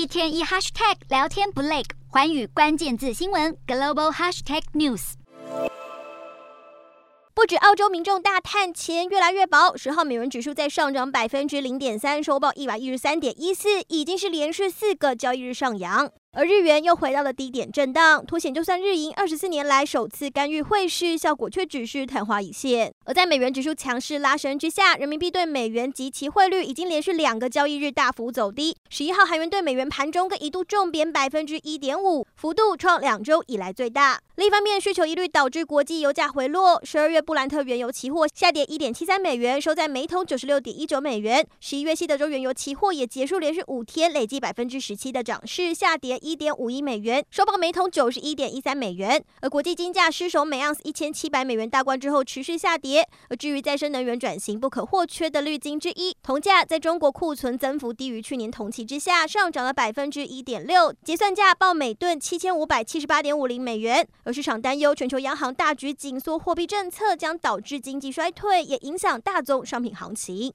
一天一 hashtag 聊天不累，环宇关键字新闻 global hashtag news。不止澳洲民众大叹钱越来越薄，十号美元指数在上涨百分之零点三，收报一百一十三点一四，已经是连续四个交易日上扬。而日元又回到了低点震荡，凸显就算日银二十四年来首次干预汇市，效果却只是昙花一现。而在美元指数强势拉升之下，人民币对美元及其汇率已经连续两个交易日大幅走低。十一号韩元对美元盘中更一度重贬百分之一点五，幅度创两周以来最大。另一方面，需求疑虑导致国际油价回落，十二月布兰特原油期货下跌一点七三美元，收在每桶九十六点一九美元。十一月西德州原油期货也结束连续五天累计百分之十七的涨势，下跌。一点五亿美元，收报每桶九十一点一三美元。而国际金价失守每盎司一千七百美元大关之后，持续下跌。而至于再生能源转型不可或缺的滤金之一，铜价在中国库存增幅低于去年同期之下，上涨了百分之一点六，结算价报每吨七千五百七十八点五零美元。而市场担忧全球央行大举紧缩货币政策将导致经济衰退，也影响大宗商品行情。